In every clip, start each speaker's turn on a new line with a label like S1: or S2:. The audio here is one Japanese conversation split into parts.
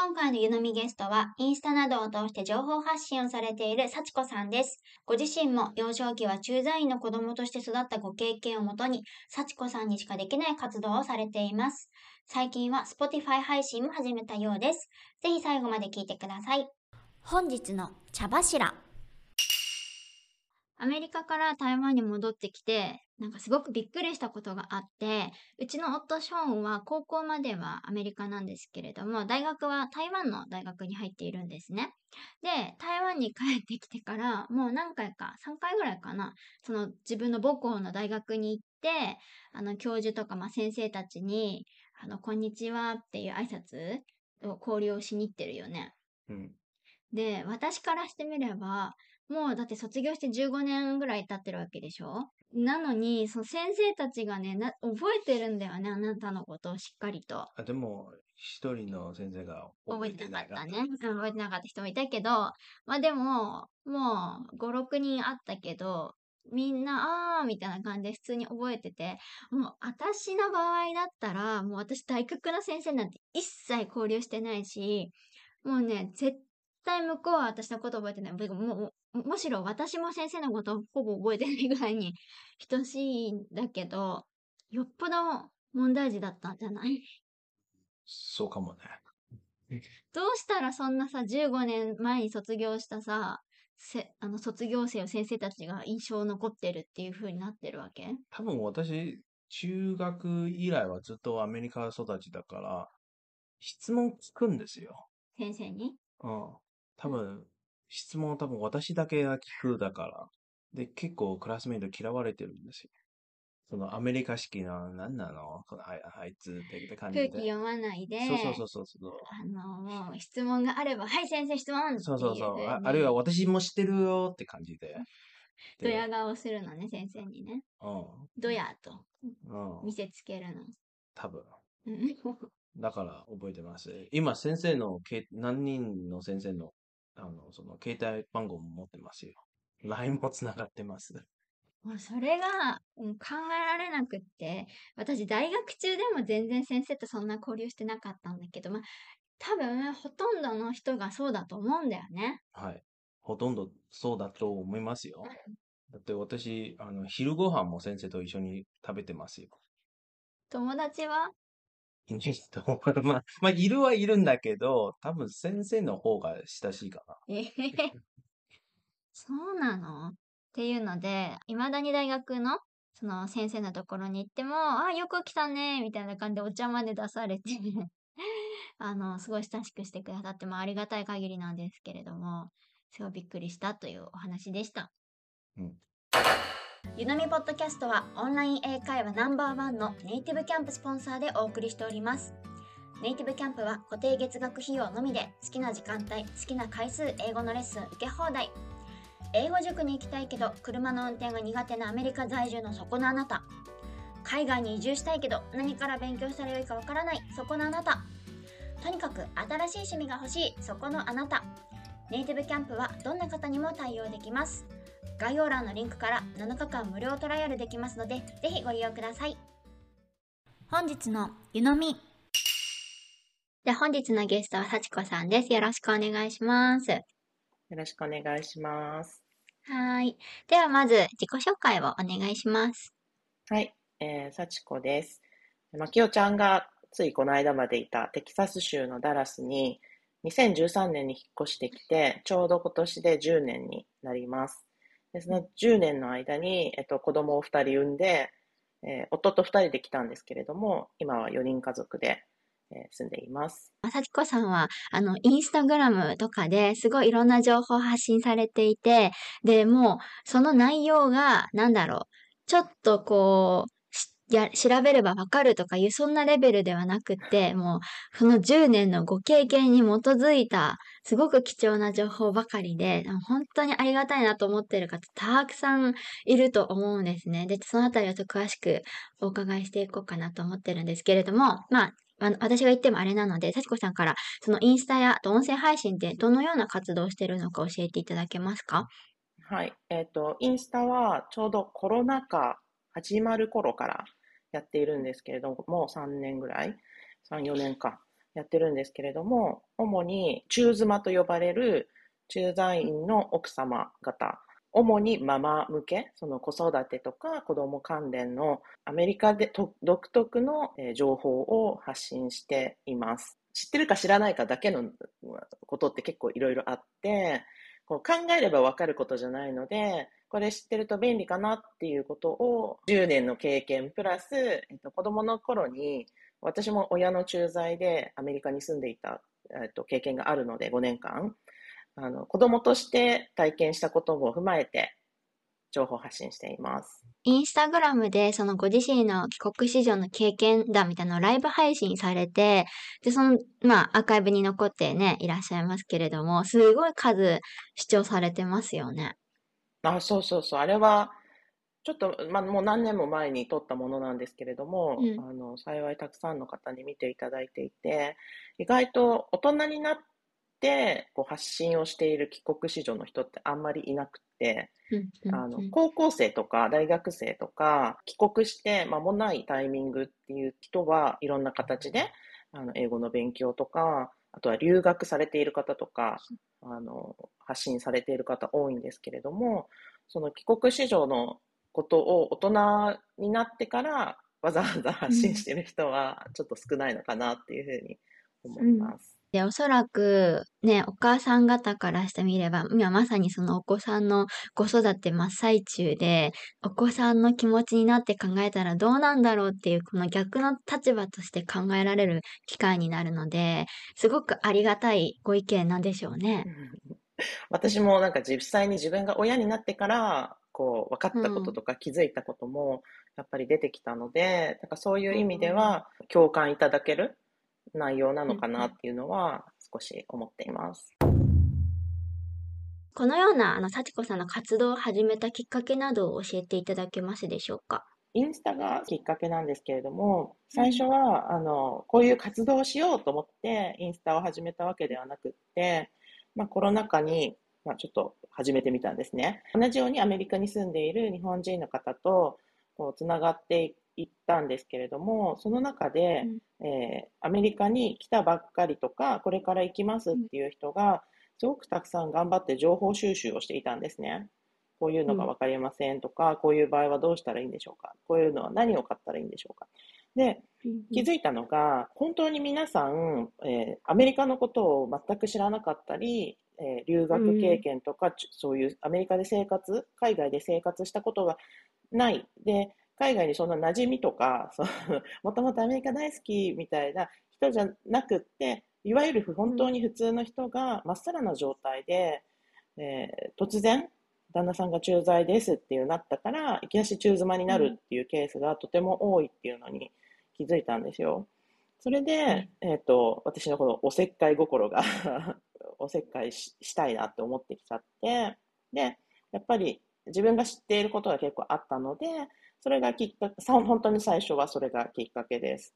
S1: 今回の湯飲みゲストは、インスタなどを通して情報発信をされている幸子さんです。ご自身も幼少期は駐在員の子供として育ったご経験をもとに、幸子さんにしかできない活動をされています。最近は Spotify 配信も始めたようです。ぜひ最後まで聞いてください。本日の茶柱。アメリカから台湾に戻ってきて、なんかすごくびっくりしたことがあって、うちの夫ショーンは高校まではアメリカなんですけれども、大学は台湾の大学に入っているんですね。で、台湾に帰ってきてから、もう何回か、3回ぐらいかな、その自分の母校の大学に行って、あの、教授とか、まあ、先生たちに、あの、こんにちはっていう挨拶を交流をしに行ってるよね。
S2: うん。
S1: で、私からしてみれば、もうだって卒業して15年ぐらい経ってるわけでしょ？なのに、その先生たちがねな、覚えてるんだよね、あなたのことをしっかりと。
S2: あでも、一人の先生が
S1: 覚えてなかったね。うん覚えてなかった人もいたけど、まあでも、もう5、6人あったけど、みんな、あーみたいな感じで普通に覚えてて、もう私の場合だったら、もう私大学の先生なんて一切交流してないし、もうね、絶対向こうは私のこと覚えてない。もしろ私も先生のことをほぼ覚えてないぐらいに等しいんだけど、よっぽど問題児だったんじゃない？
S2: そうかもね。
S1: どうしたらそんなさ、15年前に卒業したさ、せあの卒業生を先生たちが印象残ってるっていう風になってるわけ？
S2: 多分私、中学以来はずっとアメリカ育ちだから、質問聞くんですよ。
S1: 先生に？
S2: うん。多分、質問多分私だけが聞くだから。で、結構クラスメイト嫌われてるんですよ。そのアメリカ式の、なんなの？このあいあいつってって感じで。
S1: 空気読まないで、
S2: そうそうそうそうそう。
S1: あの、もう質問があれば、はい先生質問
S2: そうそうそう。ああるいは私も知ってるよって感じで。で
S1: ドヤ顔するのね、先生にね。
S2: う
S1: ドヤと
S2: ん。うん。
S1: 見せつけるの。
S2: 多分。
S1: うん
S2: だから覚えてます。今先生のけ、何人の先生の、あの、その携帯番号も持ってますよ。LINE もつながってます。
S1: もうそれが、うん考えられなくって、私大学中でも全然先生とそんな交流してなかったんだけど、まあ、多分ほとんどの人がそうだと思うんだよね。
S2: はい。ほとんどそうだと思いますよ。だって私、あの、昼ご飯も先生と一緒に食べてますよ。
S1: 友達は？
S2: まあ、まあ、いるはいるんだけど、多分先生の方が親しいかな。
S1: えへへ。そうなの？っていうので、未だに大学のその先生のところに行っても、あ、よく来たね、みたいな感じでお茶まで出されて、あの、すごい親しくしてくださって、まあ、ありがたい限りなんですけれども、すごいびっくりしたというお話でした。
S2: うん。
S1: ゆのみポッドキャストはオンライン英会話ナンバーワンのネイティブキャンプスポンサーでお送りしております。ネイティブキャンプは固定月額費用のみで好きな時間帯、好きな回数英語のレッスン受け放題。英語塾に行きたいけど車の運転が苦手なアメリカ在住のそこのあなた。海外に移住したいけど何から勉強したらよいかわからないそこのあなた。とにかく新しい趣味が欲しいそこのあなた。ネイティブキャンプはどんな方にも対応できます。概要欄のリンクから7日間無料トライアルできますので、ぜひご利用ください。本日の湯飲み。で、本日のゲストは幸子さんです。よろしくお願いします。
S3: よろしくお願いします。
S1: はーい。ではまず自己紹介をお願いします。
S3: はい、えー、幸子です。まきおちゃんがついこの間までいたテキサス州のダラスに2013年に引っ越してきて、ちょうど今年で10年になります。でその10年の間に、えっと、子供を2人産んで、えー夫と2人で来たんですけれども、今は4人家族で、え住んでいます。
S1: さきこさんは、あの、インスタグラムとかですごいいろんな情報を発信されていて、で、もう、その内容が、なんだろう、ちょっとこう、や、調べればわかるとかいう、そんなレベルではなくて、もう、その10年のご経験に基づいた、すごく貴重な情報ばかりで、本当にありがたいなと思っている方、たくさんいると思うんですね。で、そのあたりを詳しくお伺いしていこうかなと思ってるんですけれども、まあ、私が言ってもあれなので、幸子さんから、そのインスタや音声配信ってどのような活動をしているのか教えていただけますか？
S3: はい。えっ、ー、と、インスタはちょうどコロナ禍始まる頃からやっているんですけれども、もう3年ぐらい、3、4年か、やってるんですけれども、主に中妻と呼ばれる駐在員の奥様方、主にママ向け、その子育てとか子供関連のアメリカで独特の情報を発信しています。知ってるか知らないかだけのことって結構いろいろあって、こう考えればわかることじゃないので、これ知ってると便利かなっていうことを10年の経験プラス、えっと、子供の頃に私も親の駐在でアメリカに住んでいた、えっと、経験があるので5年間。あの子供として体験したことも踏まえて情報発信しています。
S1: インスタグラムでそのご自身の帰国子女の経験談みたいなのをライブ配信されて、で、その、まあ、アーカイブに残ってね、いらっしゃいますけれども、すごい数視聴されてますよね。
S3: あ、そうそうそう。あれは、ちょっと、まあ、もう何年も前に撮ったものなんですけれども、うん、あの、幸いたくさんの方に見ていただいていて、意外と大人になって、こう発信をしている帰国子女の人ってあんまりいなくて、あの高校生とか大学生とか帰国して間もないタイミングっていう人はいろんな形であの英語の勉強とかあとは留学されている方とかあの発信されている方多いんですけれどもその帰国子女のことを大人になってからわざわざ発信している人はちょっと少ないのかなっていうふうに思います。
S1: で、おそらく、ね、お母さん方からしてみれば、今まさにそのお子さんの子育て真っ最中で、お子さんの気持ちになって考えたらどうなんだろうっていう、この逆の立場として考えられる機会になるので、すごくありがたいご意見なんでしょうね。
S3: 私もなんか実際に自分が親になってから、こう、分かったこととか気づいたことも、やっぱり出てきたので、だかそういう意味では、共感いただける内容なのかなっていうのは少し思っています。
S1: このようなあの幸子さんの活動を始めたきっかけなどを教えていただけますでしょうか？
S3: インスタがきっかけなんですけれども、最初は、あのこういう活動をしようと思ってインスタを始めたわけではなくって、まあ、コロナ禍に、まあ、ちょっと始めてみたんですね。同じようにアメリカに住んでいる日本人の方とこうつながって行ったんですけれども、その中で、うん、えー、アメリカに来たばっかりとか、これから行きますっていう人が、すごくたくさん頑張って情報収集をしていたんですね。こういうのが分かりませんとか、うん、こういう場合はどうしたらいいんでしょうか、こういうのは何を買ったらいいんでしょうか。で、気づいたのが、本当に皆さん、えー、アメリカのことを全く知らなかったり、えー、留学経験とか、うん、そういうアメリカで生活、海外で生活したことがない。で、海外にそんな馴染みとか、もともとアメリカ大好きみたいな人じゃなくって、いわゆる本当に普通の人がまっさらな状態で、えー、突然、旦那さんが駐在ですっていうなったから、いきなし中妻になるっていうケースがとても多いっていうのに気づいたんですよ。それで、えっ、ー、と、私のこのおせっかい心が おせっかいしたいなって思ってきちゃって、で、やっぱり自分が知っていることが結構あったので、それがきっかけ、本当に最初はそれがきっかけです。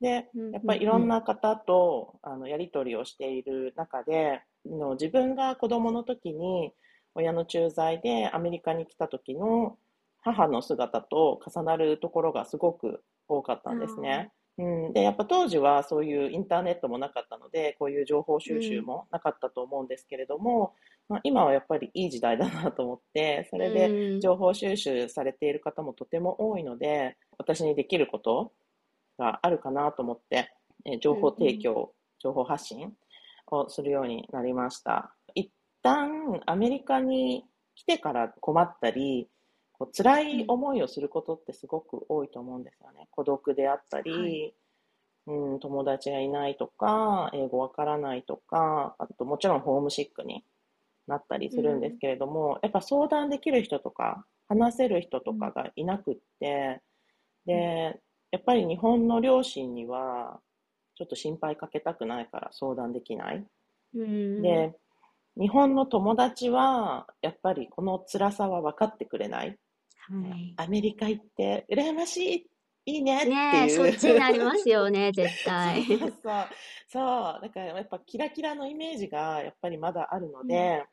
S3: で、やっぱりいろんな方とあのやり取りをしている中で、の自分が子供の時に親の駐在でアメリカに来た時の母の姿と重なるところがすごく多かったんですね。うん、でやっぱ当時はそういうインターネットもなかったのでこういう情報収集もなかったと思うんですけれども、まあ、今はやっぱりいい時代だなと思って、それで情報収集されている方もとても多いので、私にできることがあるかなと思って、え情報提供、情報発信をするようになりました。一旦アメリカに来てから困ったり、こう辛い思いをすることってすごく多いと思うんですよね。孤独であったり、はいうん、友達がいないとか、英語わからないとか、あともちろんホームシックになったりするんですけれども、うん、やっぱ相談できる人とか話せる人とかがいなくって、で、やっぱり日本の両親には、ちょっと心配かけたくないから相談できない。
S1: うん。
S3: で、日本の友達は、やっぱりこの辛さは分かってくれない。
S1: はい。
S3: アメリカ行って羨ましい、いいねっていう。
S1: ねえ、そっちになりますよね、絶対。
S3: そうそうそう。だからやっぱキラキラのイメージがやっぱりまだあるので、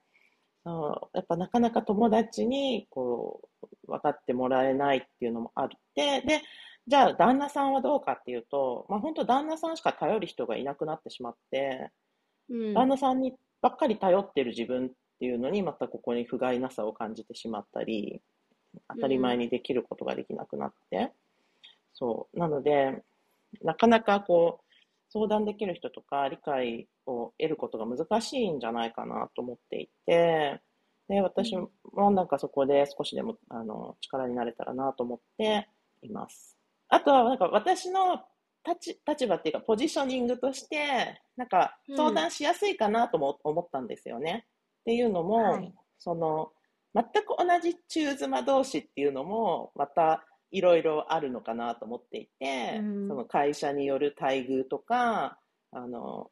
S3: そうやっぱなかなか友達にこう分かってもらえないっていうのもあって、で、じゃあ旦那さんはどうかっていうと、まあ本当旦那さんしか頼る人がいなくなってしまって、
S1: うん。
S3: 旦那さんにばっかり頼ってる自分っていうのにまたここに不甲斐なさを感じてしまったり、当たり前にできることができなくなって、そう。なので、なかなかこう、相談できる人とか理解を得ることが難しいんじゃないかなと思っていて、で、私もなんかそこで少しでもあの力になれたらなと思っています。あとはなんか私の立ち立場っていうかポジショニングとして、なんか相談しやすいかなとも思ったんですよね。っていうのも、
S1: はい
S3: その全く同じ中妻同士っていうのもまたいろいろあるのかなと思っていて、
S1: うん。
S3: その会社による待遇とかあの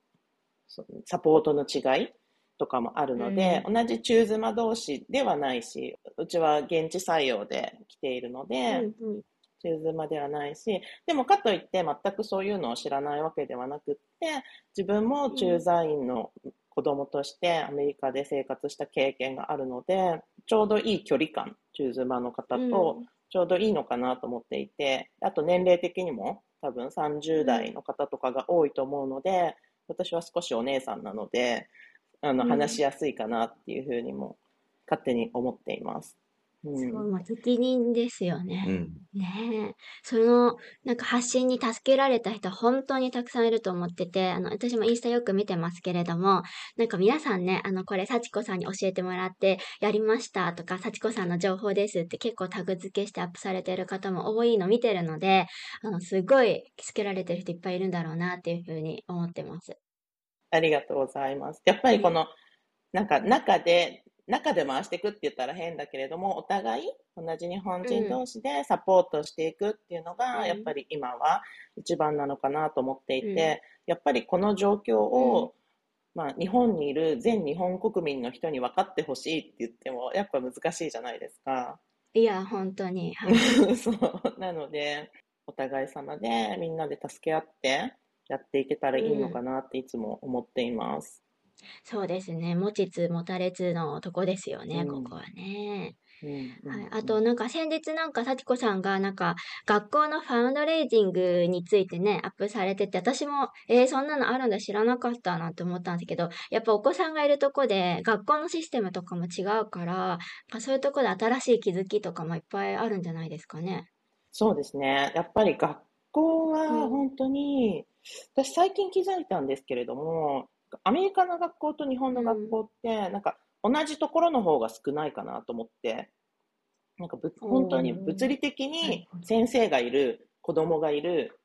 S3: そサポートの違いとかもあるので、同じ中妻同士ではないしうちは現地採用で来ているので、
S1: うんうん。
S3: 中妻ではないし、でもかといって全くそういうのを知らないわけではなくって、自分も駐在員の子供としてアメリカで生活した経験があるので、ちょうどいい距離感、中妻の方とちょうどいいのかなと思っていて、あと年齢的にも多分30代の方とかが多いと思うので、私は少しお姉さんなので、あの
S1: うん
S3: 話しやすいかなっていうふうにも勝手に思っています。うん
S1: そう、まあ、責任ですよね。
S2: うん。
S1: ねえ。その、なんか発信に助けられた人、本当にたくさんいると思ってて、あの、私もインスタよく見てますけれども、なんか皆さんね、あの、これ、幸子さんに教えてもらって、やりましたとか、幸子さんの情報ですって結構タグ付けしてアップされてる方も多いの見てるので、あの、すごい助けられてる人いっぱいいるんだろうなっていうふうに思ってます。
S3: ありがとうございます。やっぱりこの、なんか中で、中で回していくって言ったら変だけれども、お互い同じ日本人同士でサポートしていくっていうのが、
S1: うん
S3: やっぱり今は一番なのかなと思っていて、
S1: うん
S3: やっぱりこの状況を、まあ、日本にいる全日本国民の人に分かってほしいって言っても、やっぱ難しいじゃないですか。
S1: いや、本当に。はい
S3: そう。なので、お互い様でみんなで助け合ってやっていけたらいいのかなっていつも思っています。
S1: そうですね。持ちつ持たれつのとこですよね、
S3: うん
S1: ここはね。
S3: うん
S1: はい、
S3: うん
S1: あとなんか先日なんか幸子さんがなんか学校のファウンドレイジングについてねアップされてて私もえー、そんなのあるんだ知らなかったなって思ったんですけどやっぱお子さんがいるとこで学校のシステムとかも違うからまあそういうとこで新しい気づきとかもいっぱいあるんじゃないですかね。
S3: そうですね。やっぱり学校は
S1: うん
S3: 本当に、私最近気づいたんですけれども、アメリカの学校と日本の学校って、なんか同じところの方が少ないかなと思って、なんかぶ本当に物理的
S1: はい。
S3: に先生がいる、子供がいる、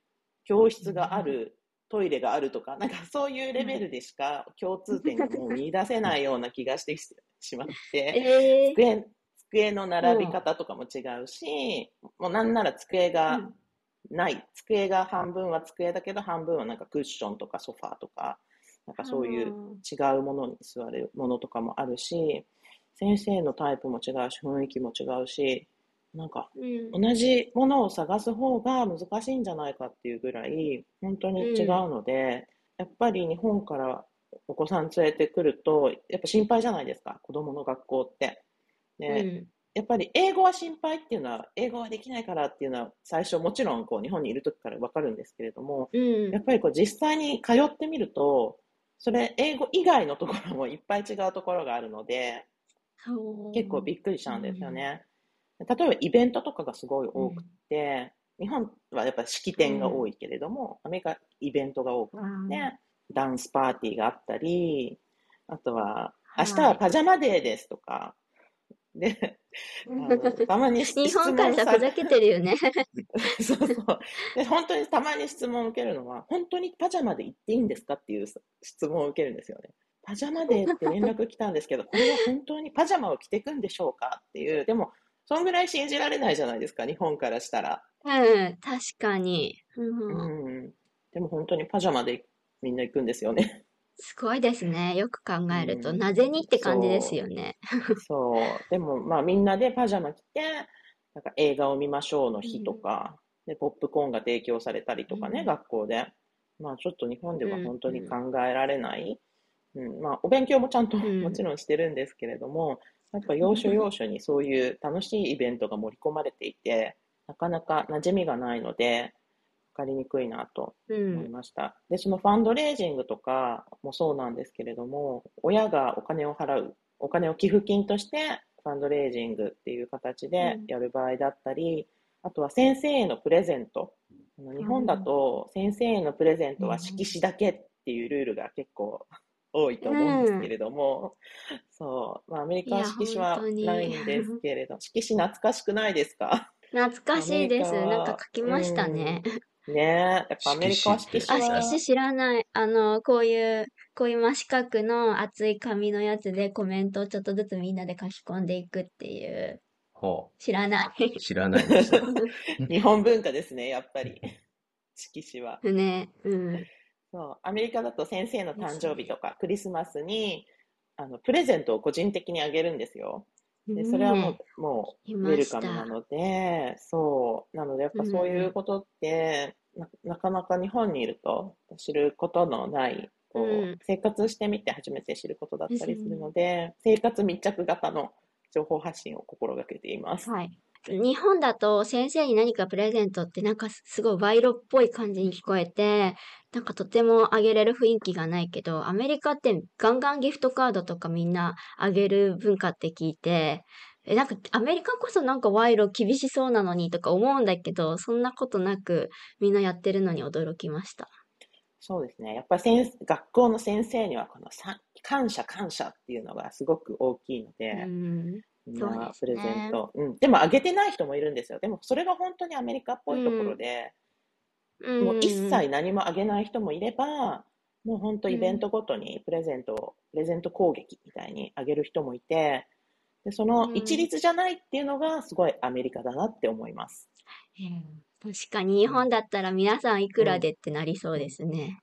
S3: 教室がある、トイレがあるとか、なんかそういうレベルでしか共通点がもう見出せないような気がしてしまって、
S1: えー。
S3: 机机の並び方とかも違うし、もうなんなら机がない、机が半分は机だけど半分はなんかクッションとかソファーとかなんかそういう違うものに座るものとかもあるし先生のタイプも違うし雰囲気も違うしなんか
S1: うん。
S3: 同じものを探す方が難しいんじゃないかっていうぐらい本当に違うので、やっぱり日本からお子さん連れてくるとやっぱ心配じゃないですか子供の学校って。で
S1: うん。
S3: やっぱり英語は心配っていうのは英語はできないからっていうのは最初もちろんこう日本にいる時から分かるんですけれども
S1: うん。
S3: やっぱりこう実際に通ってみるとそれ英語以外のところもいっぱい違うところがあるので結構びっくりしたんですよね。例えばイベントとかがすごい多くて、日本はやっぱ式典が多いけれども、アメリカイベントが多く
S1: うん。
S3: て、ダンスパーティーがあったり、あとは、
S1: はい。
S3: 明日はパジャマデーですとか、で、あのたまに質
S1: 日本からさふざけてるよね。
S3: そうそう。で、本当にたまに質問を受けるのは、本当にパジャマで行っていいんですかっていう質問を受けるんですよね。パジャマデーって連絡来たんですけど、これは本当にパジャマを着ていくんでしょうかっていう、でも、そんぐらい信じられないじゃないですか、日本からしたら。
S1: うん、確かに。うんうん
S3: うん。でも本当にパジャマでみんな行くんですよね。
S1: すごいですね。よく考えると、
S3: うん
S1: なぜにって感じですよね。
S3: そう。でもまあみんなでパジャマ着て、なんか映画を見ましょうの日とか、で、ポップコーンが提供されたりとかね、
S1: うん
S3: 学校で。まあちょっと日本では
S1: うん
S3: 本当に考えられない。うん、まあお勉強もちゃんと
S1: ん
S3: もちろんしてるんですけれども、やっぱ要所要所にそういう楽しいイベントが盛り込まれていて、なかなか馴染みがないので、わかりにくいなと
S1: う
S3: 思い
S1: ん。
S3: ました。で、そのファンドレイジングとかもそうなんですけれども、親がお金を払う、お金を寄付金としてファンドレイジングっていう形で
S1: うん
S3: やる場合だったり、あとは先生へのプレゼント。日本だと先生へのプレゼントは色紙だけっていうルールが結構多いと思うんですけれども、そう、まあ、アメリカは色紙はないんですけれど、色紙懐かしくないですか？
S1: 懐かしいです。なんか書きましたね。
S3: ねえ、やっぱアメリカは色
S1: あ、
S3: 紙は
S1: 色紙知らない。あの、こういう、こういう真四角の厚い紙のやつでコメントをちょっとずつみんなで書き込んでいくっていう。
S2: ほ
S1: 知らない。
S2: う。知らないです。
S3: 日本文化ですね、やっぱり。色紙は。
S1: ね。うん。
S3: そう、アメリカだと先生の誕生日とかクリスマスに、あの、プレゼントを個人的にあげるんですよ。で、それはも
S1: ね
S3: う、もう、
S1: い
S3: ウェルカムなので、そう、なので、やっぱそういうことって、な、なかなか日本にいると知ることのない、こう、
S1: うん
S3: 生活してみて初めて知ることだったりするので、生活密着型の情報発信を心がけています。
S1: はい。日本だと先生に何かプレゼントってなんかすごい賄賂っぽい感じに聞こえて、なんかとてもあげれる雰囲気がないけど、アメリカってガンガンギフトカードとかみんなあげる文化って聞いて、え、なんかアメリカこそなんか賄賂厳しそうなのにとか思うんだけど、そんなことなくみんなやってるのに驚きました。
S3: そうですね。やっぱり先学校の先生にはこのさ感謝感謝っていうのがすごく大きいので、
S1: うん。
S3: プレゼ
S1: ね
S3: ント。うん。でもあげてない人もいるんですよ。でもそれが本当にアメリカっぽいところで、
S1: うん
S3: もう一切何もあげない人もいれば、もう本当イベントごとにプレゼントを、プレゼント攻撃みたいにあげる人もいて、で、その一律じゃないっていうのがすごいアメリカだなって思います。
S1: 確かに日本だったら皆さんいくらでってなりそうですね。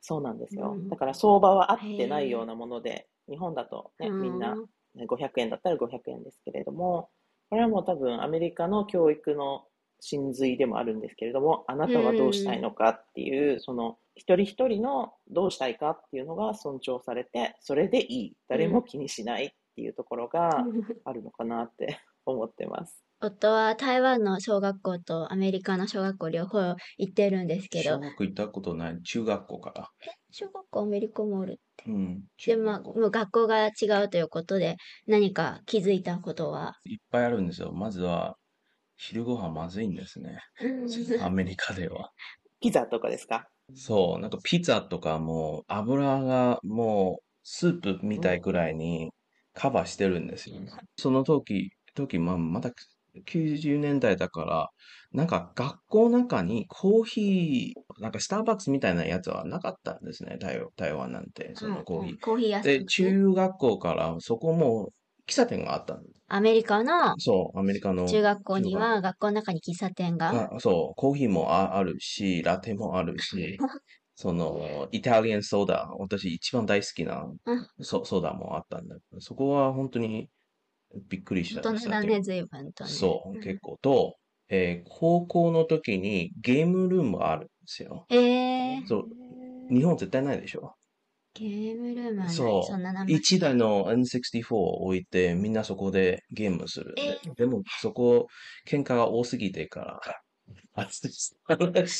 S3: そうなんですよ
S1: う。ん
S3: だから相場は合ってないようなもので、日本だとね、
S1: うん
S3: みんなね500円だったら500円ですけれども、これはもう多分アメリカの教育の真髄でもあるんですけれども、あなたはどうしたいのかっていう、その一人一人のどうしたいかっていうのが尊重されて、それでいい。誰も気にしないっていうところがあるのかなって 思ってます。
S1: 夫は台湾の小学校とアメリカの小学校両方行ってるんですけど、
S2: 小学校行ったことない。中学校から。
S1: 小学校アメリカもある？
S2: うん。
S1: で、まあ、もう学校が違うということで、何か気づいたことは？
S2: いっぱいあるんですよ。まずは、昼ご飯まずいんですね。アメリカでは。
S3: ピザとかですか？
S2: そう、なんかピザとかも油がもうスープみたいくらいにカバーしてるんですよ。その時、時、まあ、まだ90年代だから、なんか学校の中にコーヒー、なんかスターバックスみたいなやつはなかったんですね、台台湾なんて、そのコーヒー。
S1: コーヒー屋
S2: で。中学校からそこも喫茶店があったんです。
S1: アメリカの
S2: そう、アメリカの。
S1: 中学校には学校の中に喫茶店が？
S2: あそう、コーヒーもああるし、ラテもあるし、その、イタリアンソーダ、私一番大好きな
S1: うん
S2: ソソーダもあったんだけど、そこは本当にびっくりした
S1: 大
S2: んですよ。
S1: 人だね、随分とね。
S2: そう、
S1: ん
S2: 結構。と、えー高校の時にゲームルームがあるんですよ。
S1: えー、
S2: そう、日本絶対ないでしょ。
S1: ゲームルームはない。
S2: そう
S1: そんな名前。
S2: 一台の N64 を置いて、みんなそこでゲームするんで。
S1: え
S2: でも、そこ、喧嘩が多すぎてから、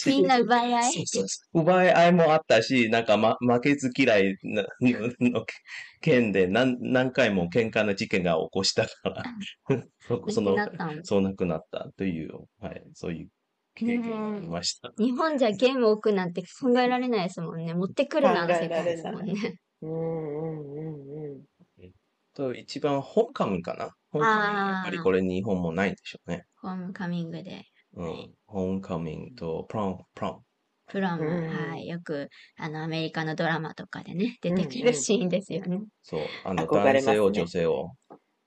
S1: みんな奪い合い？
S2: そうそうそう奪い合いもあったし、なんか、ま、負けず嫌いなの件で何何回も喧嘩の事件が起こしたから、そその
S1: なくなったん？
S2: そうなくなったという、はい、そういう経験がありました。
S1: 日本じゃゲーム置くなんて考えられないですもんね。持ってくるなの世界ですもん
S3: 考え
S1: ね。
S3: うんうんうんうん。
S2: と、一番、ホームカミングかな？ホームカミングやっぱりこれ日本もないんでしょうね。
S1: ホームカミングで。
S2: うん。ホームカミングと、プロン、プロン。
S1: プロム、
S3: うん
S1: はい。よく、あの、アメリカのドラマとかでね、出てく
S3: うんうん
S1: るシーンですよね。
S2: そう、あの、男性を女性を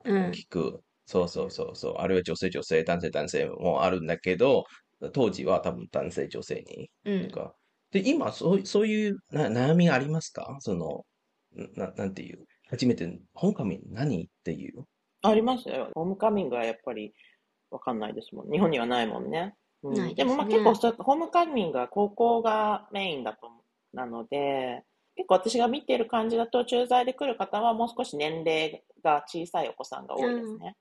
S1: うん。
S2: 聞くそうそうそうそう。あるいは女性女性、男性男性もあるんだけど、当時は多分男性女性に。
S1: うん
S2: と。か。で、今、そうそういうな悩みありますか？その、な、なんていう？初めて、ホームカミング何？っていう。
S3: ありますよ。ホームカミングはやっぱりわかんないですもん。日本にはないもんね。うん
S1: ないですね
S3: でもまあ結構そうホームカミングは高校がメインだとなので、結構私が見てる感じだと駐在で来る方はもう少し年齢が小さいお子さんが多いですね。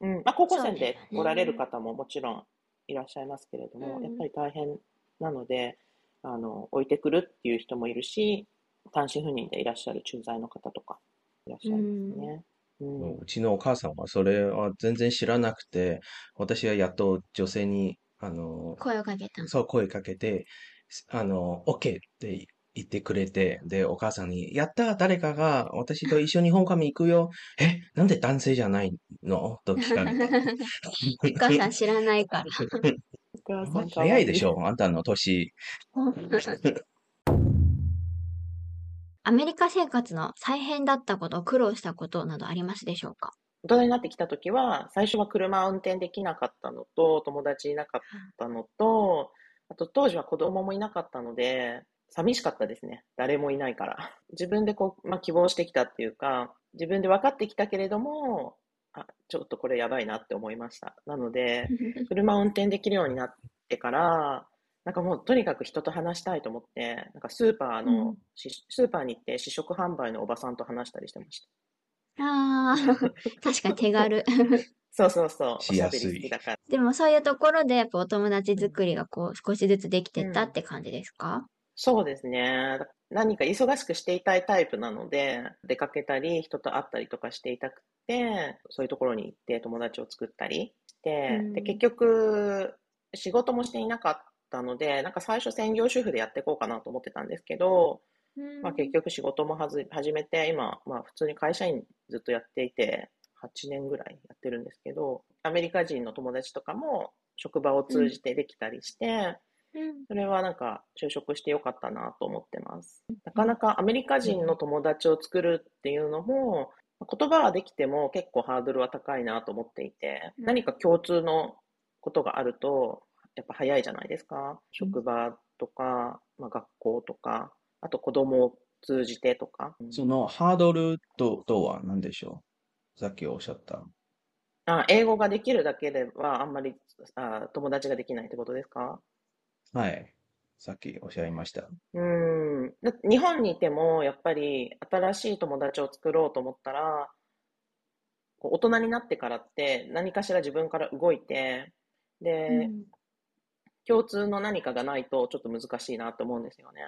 S3: うん。まあ高校生で
S1: そうですね
S3: 来られる方ももちろんいらっしゃいますけれども、
S1: うん
S3: やっぱり大変なので、あの、置いてくるっていう人もいるし、単身赴任でいらっしゃる駐在の方とかいらっしゃいますね。うん。
S2: うちのお母さん。はそれは全然知らなくて、私はやっと女性に、あの、
S1: 声をかけた。
S2: そう声かけて、あの、OK って言ってくれて、で、お母さん。に、やった誰かが私と一緒に本館行くよ。え、なん。で男性じゃないのと聞かれた。
S1: お母さん。知らないから。
S3: お母さん。可愛
S2: 早いでしょあん。たの年。
S1: アメリカ生活の再編だったこと、苦労したことなどありますでしょうか？
S3: 大人になってきた時は、最初は車を運転できなかったのと、友達いなかったのと、あと当時は子供もいなかったので、寂しかったですね。誰もいないから。自分でこう、まあ、希望してきたっていうか、自分で分かってきたけれども、あ、ちょっとこれやばいなって思いました。なので、車を運転できるようになってから、なんかもうとにかく人と話したいと思って、なんかスーパーの、
S1: うん
S3: しスーパーに行って試食販売のおばさんと話したりしてました。
S1: ああ、確かに手軽。
S3: そうそうそう。おしゃべ
S2: しやすい
S3: り好きだから。
S1: でもそういうところでやっぱお友達作りがこう少しずつできてったって感じですか、
S3: そうですね。何か忙しくしていたいタイプなので、出かけたり、人と会ったりとかしていたくて、そういうところに行って友達を作ったりして、
S1: うん
S3: で、結局、仕事もしていなかったので、なんか最初専業主婦でやっていこうかなと思ってたんですけど、
S1: うん。
S3: まあ結局仕事もはず始めて、今、まあ普通に会社員ずっとやっていて、8年ぐらいやってるんですけど、アメリカ人の友達とかも職場を通じてできたりして、
S1: うん。
S3: それはなんか就職してよかったなと思ってます。なかなかアメリカ人の友達を作るっていうのも、言葉はできても結構ハードルは高いなと思っていて、
S1: うん。
S3: 何か共通のことがあると、やっぱ早いじゃないですか。職場とか、まあ、学校とか、あと子供を通じてとか。
S2: そのハードルととは何でしょう？さっきおっしゃった。
S3: あ英語ができるだけではあんまりあ友達ができないってことですか？
S2: はい。さっきおっしゃいました。
S3: うん。だ日本にいても、やっぱり新しい友達を作ろうと思ったら、こう大人になってからって何かしら自分から動いて、で、
S1: うん
S3: 共通の何かがないとちょっと難しいなと思うんですよね。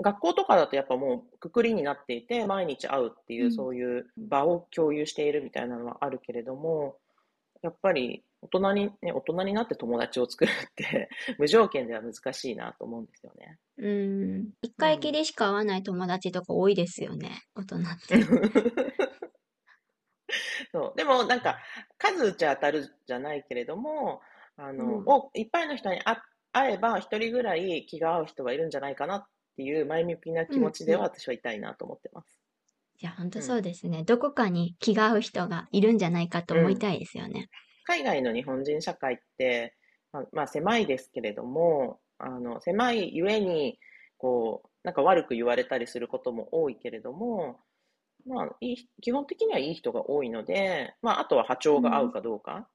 S3: 学校とかだとやっぱもうくくりになっていて、毎日会うっていううんそういう場を共有しているみたいなのはあるけれども、やっぱり大人に、ね、大人になって友達を作るって 無条件では難しいなと思うんですよね。
S1: うん。一回きりしか会わない友達とか多いですよね。大人って。
S3: そう。でも、なんか、数打ち当たるじゃないけれども、あの、
S1: うん
S3: おいっぱいの人に会会えば、一人ぐらい気が合う人がいるんじゃないかなっていう前向きな気持ちでは
S1: うん
S3: 私はいたいなと思ってます。
S1: いや、本当そうですね。どこかに気が合う人がいるんじゃないかと思いたいですよね。
S3: 海外の日本人社会って、まあ、まあ、狭いですけれども、あの、狭いゆえに、こう、なんか悪く言われたりすることも多いけれども、まあ、いい、基本的にはいい人が多いので、まあ、あとは波長が合うかどうか。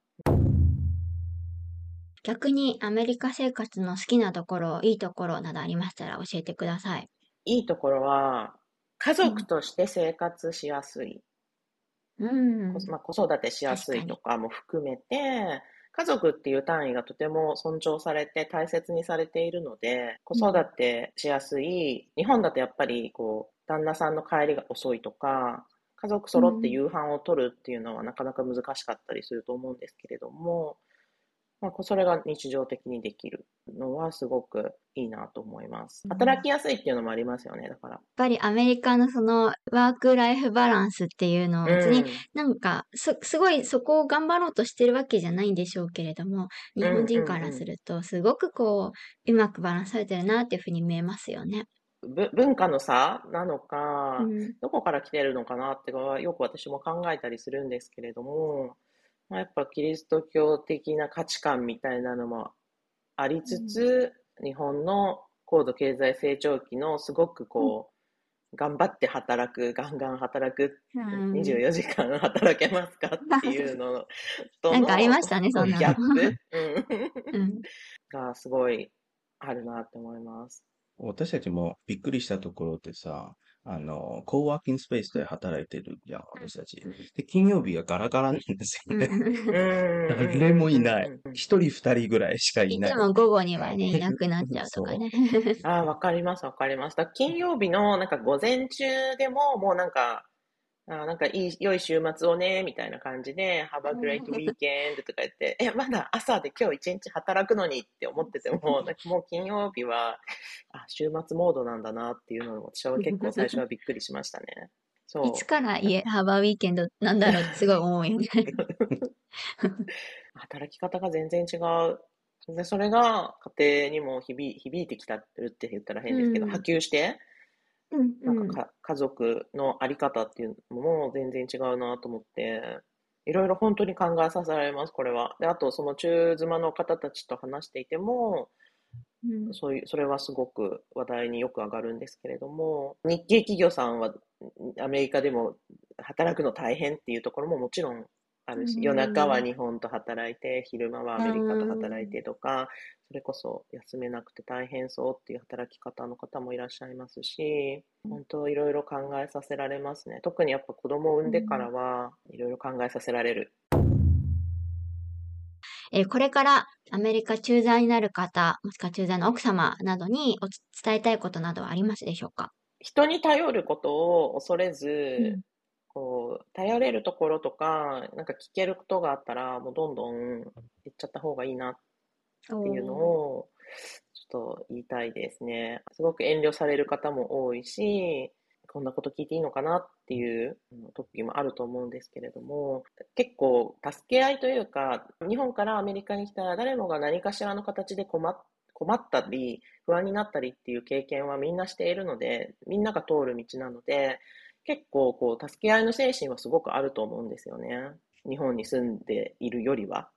S1: 逆にアメリカ生活の好きなところ、いいところなどありましたら教えてください。
S3: いいところは、家族として生活しやすい。
S1: うん。
S3: こまあ、子育てしやすいとかも含めて、家族っていう単位がとても尊重されて大切にされているので、子育てしやすい、日本だとやっぱりこう、旦那さんの帰りが遅いとか、家族揃って夕飯を取るっていうのはなかなか難しかったりすると思うんですけれども、まあ、こそれが日常的にできるのはすごくいいなと思います。
S1: うん
S3: 働きやすいっていうのもありますよね、だから。
S1: やっぱりアメリカのそのワークライフバランスっていうのを別に
S3: うん
S1: なんかすすごいそこを頑張ろうとしてるわけじゃないんでしょうけれども日本人からするとすごくこううまくバランスされてるなっていうふうに見えますよね。
S3: ぶ文化の差なのか、
S1: うん
S3: どこから来てるのかなっていうのはよく私も考えたりするんですけれども、まあ、やっぱキリスト教的な価値観みたいなのもありつつ、日本の高度経済成長期のすごくこう、頑張って働く、ガンガン働く、
S1: うん。
S3: 24時間働けますかっていうのとの
S1: なんかありましたねそんなの。
S3: ギャップ、うん。
S1: うん。
S3: がすごいあるなって思います。
S2: 私たちもびっくりしたところってさ、あの、コーワーキングスペースで働いてるじゃん、私たち。で、金曜日がガラガラなんですよね。誰もいない。一人二人ぐらいしかいない
S1: いつ。も午後にはね、いなくなっちゃうとかね。
S3: ああ、わかります、わかります。だ金曜日のなんか午前中でも、もうなんか、あーなんかいい、良い週末をね、みたいな感じで、Have a great weekend とか言って、え、まだ朝で今日一日働くのにって思ってても、なんかもう金曜日は、あ、週末モードなんだなっていうのを私は結構最初はびっくりしましたね。そう
S1: い。つから家、ハーバーウィーケンドなんだろうってすごい思うよね。
S3: 働き方が全然違う。で、それが家庭にも響い響いてきたってって言ったら変ですけど、
S1: うん
S3: 波及して、
S1: うん
S3: なんかか家族のあり方っていうのも全然違うなと思って、いろいろ本当に考えさせられます、これは。で、あと、その中妻の方たちと話していても、
S1: うん。
S3: そういう、それはすごく話題によく上がるんですけれども、日系企業さんはアメリカでも働くの大変っていうところももちろんあるし、
S1: うん
S3: 夜中は日本と働いて、昼間はアメリカと働いてとか、それこそ休めなくて大変そうっていう働き方の方もいらっしゃいますし、本当いろいろ考えさせられますね。特にやっぱ子供を産んでからはいろいろ考えさせられる。
S1: えーこれからアメリカ駐在になる方、もしくは駐在の奥様などにおつ伝えたいことなどはありますでしょうか？
S3: 人に頼ることを恐れず、
S1: うん
S3: こう、頼れるところとか、なんか聞けることがあったら、もうどんどん言っちゃった方がいいなっていうのを、ちょっと言いたいですね。すごく遠慮される方も多いし、こんなこと聞いていいのかなっていううん時もあると思うんですけれども、結構助け合いというか、日本からアメリカに来たら誰もが何かしらの形で困っ困ったり、不安になったりっていう経験はみんなしているので、みんなが通る道なので、結構こう、助け合いの精神はすごくあると思うんですよね。日本に住んでいるよりは。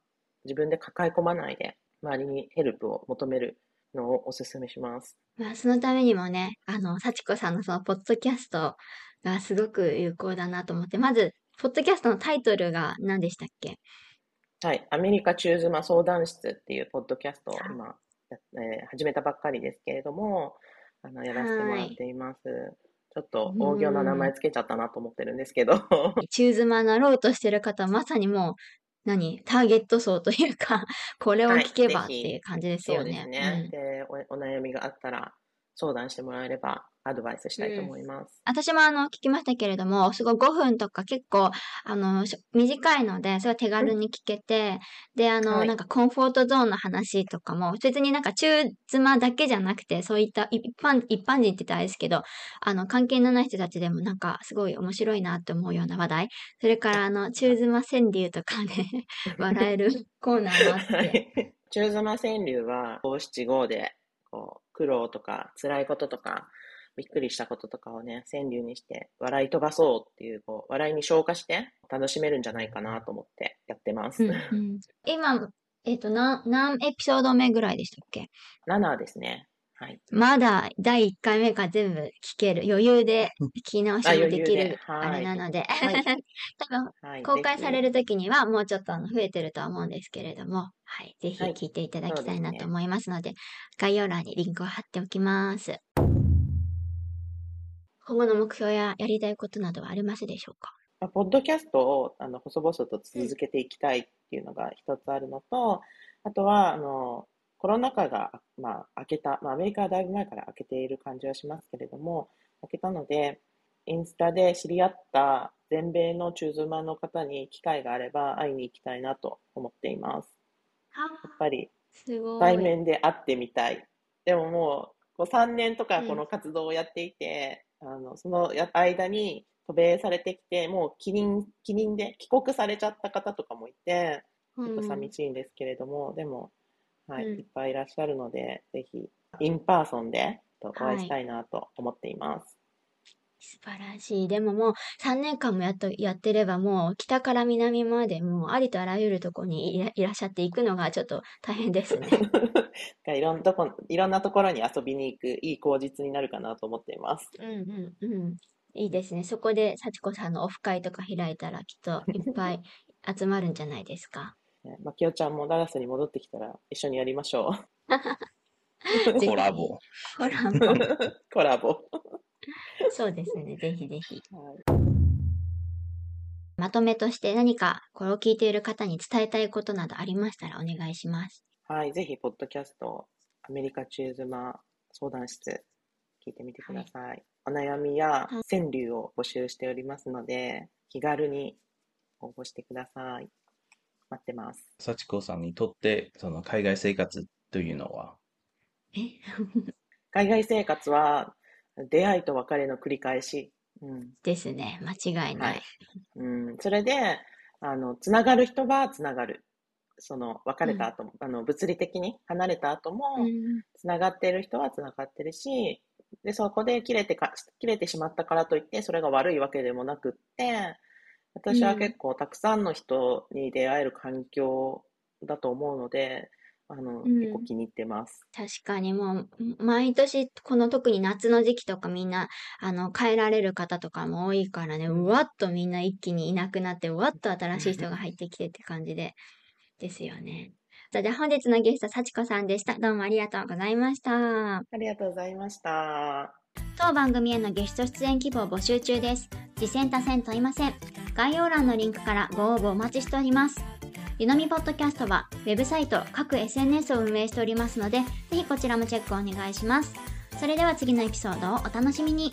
S3: 自分で抱え込まないで、周りにヘルプを求めるのをお勧めします。
S1: まあ、そのためにもね、あの、幸子さんのそのポッドキャストがすごく有効だなと思って、まず、ポッドキャストのタイトルが何でしたっけ？
S3: はい。アメリカ中妻相談室っていうポッドキャストを今、やえー始めたばっかりですけれども、あの、やらせてもらっています。ちょっと大行な名前つけちゃったなと思ってるんですけど。
S1: 中妻なろうとしてる方はまさにもう、何？ターゲット層というか、これを聞けばって
S3: はい
S1: う感じですよ
S3: そうです
S1: ね。
S3: ね。でお、お悩みがあったら相談してもらえればアドバイスしたいと思います。
S1: 私もあの聞きましたけれども、すごい5分とか結構あのし短いので、それは手軽に聞けて、で、あの、
S3: はい
S1: なんかコンフォートゾーンの話とかも、別になんか中妻だけじゃなくて、そういった一般、一般人って言ったらあれですけど、あの、関係のない人たちでもなんかすごい面白いなって思うような話題、それからあの、中妻川柳とかね、笑えるコーナーもあっ
S3: は
S1: て、
S3: い。中妻川柳は五七五で、こう、苦労とか辛いこととか、びっくりしたこととかをね、川柳にして笑い飛ばそうっていう、こう、笑いに消化して楽しめるんじゃないかなと思ってやってます。
S1: うんうん今、えっ、と、何、何エピソード目ぐらいでしたっけ
S3: ？7ですね。はい。
S1: まだ第1回目から全部聞ける。余裕で聞き直し
S3: あ
S1: もできる
S3: はい
S1: あれなので、
S3: はい
S1: 多分
S3: はい、
S1: 公開され
S3: る。
S1: る時にはもうちょっとあの増えてるとは思うんですけれども、はい、ぜひ
S3: はい
S1: 聞いていただきたいなと思いますので、概要欄にリンクを貼っておきます。今後の目標ややりたいことなどはありますでしょうか？
S3: まあポッドキャストをあの細々と続けていきたいっていうのが一つあるのと、あとはあのコロナ禍が、まあ、明けた、まあ、アメリカはだいぶ前から明けている感じはしますけれども、明けたので、インスタで知り合った全米の中妻の方に機会があれば会いに行きたいなと思っています。やっぱり。対面で会ってみたい。でももう、こう3年とか
S1: うん
S3: この活動をやっていて、あの、そのや間に渡米されてきて、もう帰任、帰任で帰国されちゃった方とかもいて、ちょっと寂しいんですけれども、でも、はい、
S1: うん
S3: いっぱいいらっしゃるので、ぜひ、in person でお会いしたいなと思っています。
S1: 素晴らしい。でももう3年間もやっとやってればもう北から南までもうありとあらゆるところにいらいらっしゃっていくのがちょっと大変ですね。
S3: いろんなとこ、いろんなところに遊びに行くいい口実になるかなと思っています。
S1: うんうんうん。いいですね。そこで幸子さんのオフ会とか開いたらきっといっぱい集まるんじゃないですか。
S3: ねまきおちゃんもダラスに戻ってきたら一緒にやりましょ
S1: ぜひ
S2: コラボ。
S1: コラボ。
S3: う。コラボ。
S1: そうですね。ぜひぜひ。
S3: はい
S1: まとめとして何かこれを聞いている方に伝えたいことなどありましたらお願いします。
S3: はい、ぜひ、ポッドキャスト、アメリカ中妻相談室、聞いてみてください。お悩みや
S1: はい
S3: 川柳を募集しておりますので、気軽に応募してください。待ってます。
S2: 幸子さんにとって、その海外生活というのは、
S1: え？
S3: 海外生活は、出会いと別れの繰り返し。うん。
S1: ですね。間違いな
S3: はいい。うん、それで、あの、つながる人はつながる。その、別れた後も、あの、物理的に離れた後も、
S1: うん
S3: つながっている人はつながってるし、で、そこで切れてか、切れてしまったからといって、それが悪いわけでもなくって、私は結構たくさんの人に出会える環境だと思うので、あの、
S1: うん
S3: 結構気に入ってます。
S1: 確かにもう、毎年、この特に夏の時期とかみんな、あの、帰られる方とかも多いからね、うわっとみんな一気にいなくなって、うわっと新しい人が入ってきてって感じで、ですよね。さあ、じゃあ本日のゲスト、幸子さんでした。どうもありがとうございました。
S3: ありがとうございました。
S1: 当番組へのゲスト出演希望募集中です。次戦多戦問いません。概要欄のリンクからご応募お待ちしております。ゆのみポッドキャストは、ウェブサイト、各 SNS を運営しておりますので、ぜひこちらもチェックお願いします。それでは次のエピソードをお楽しみに。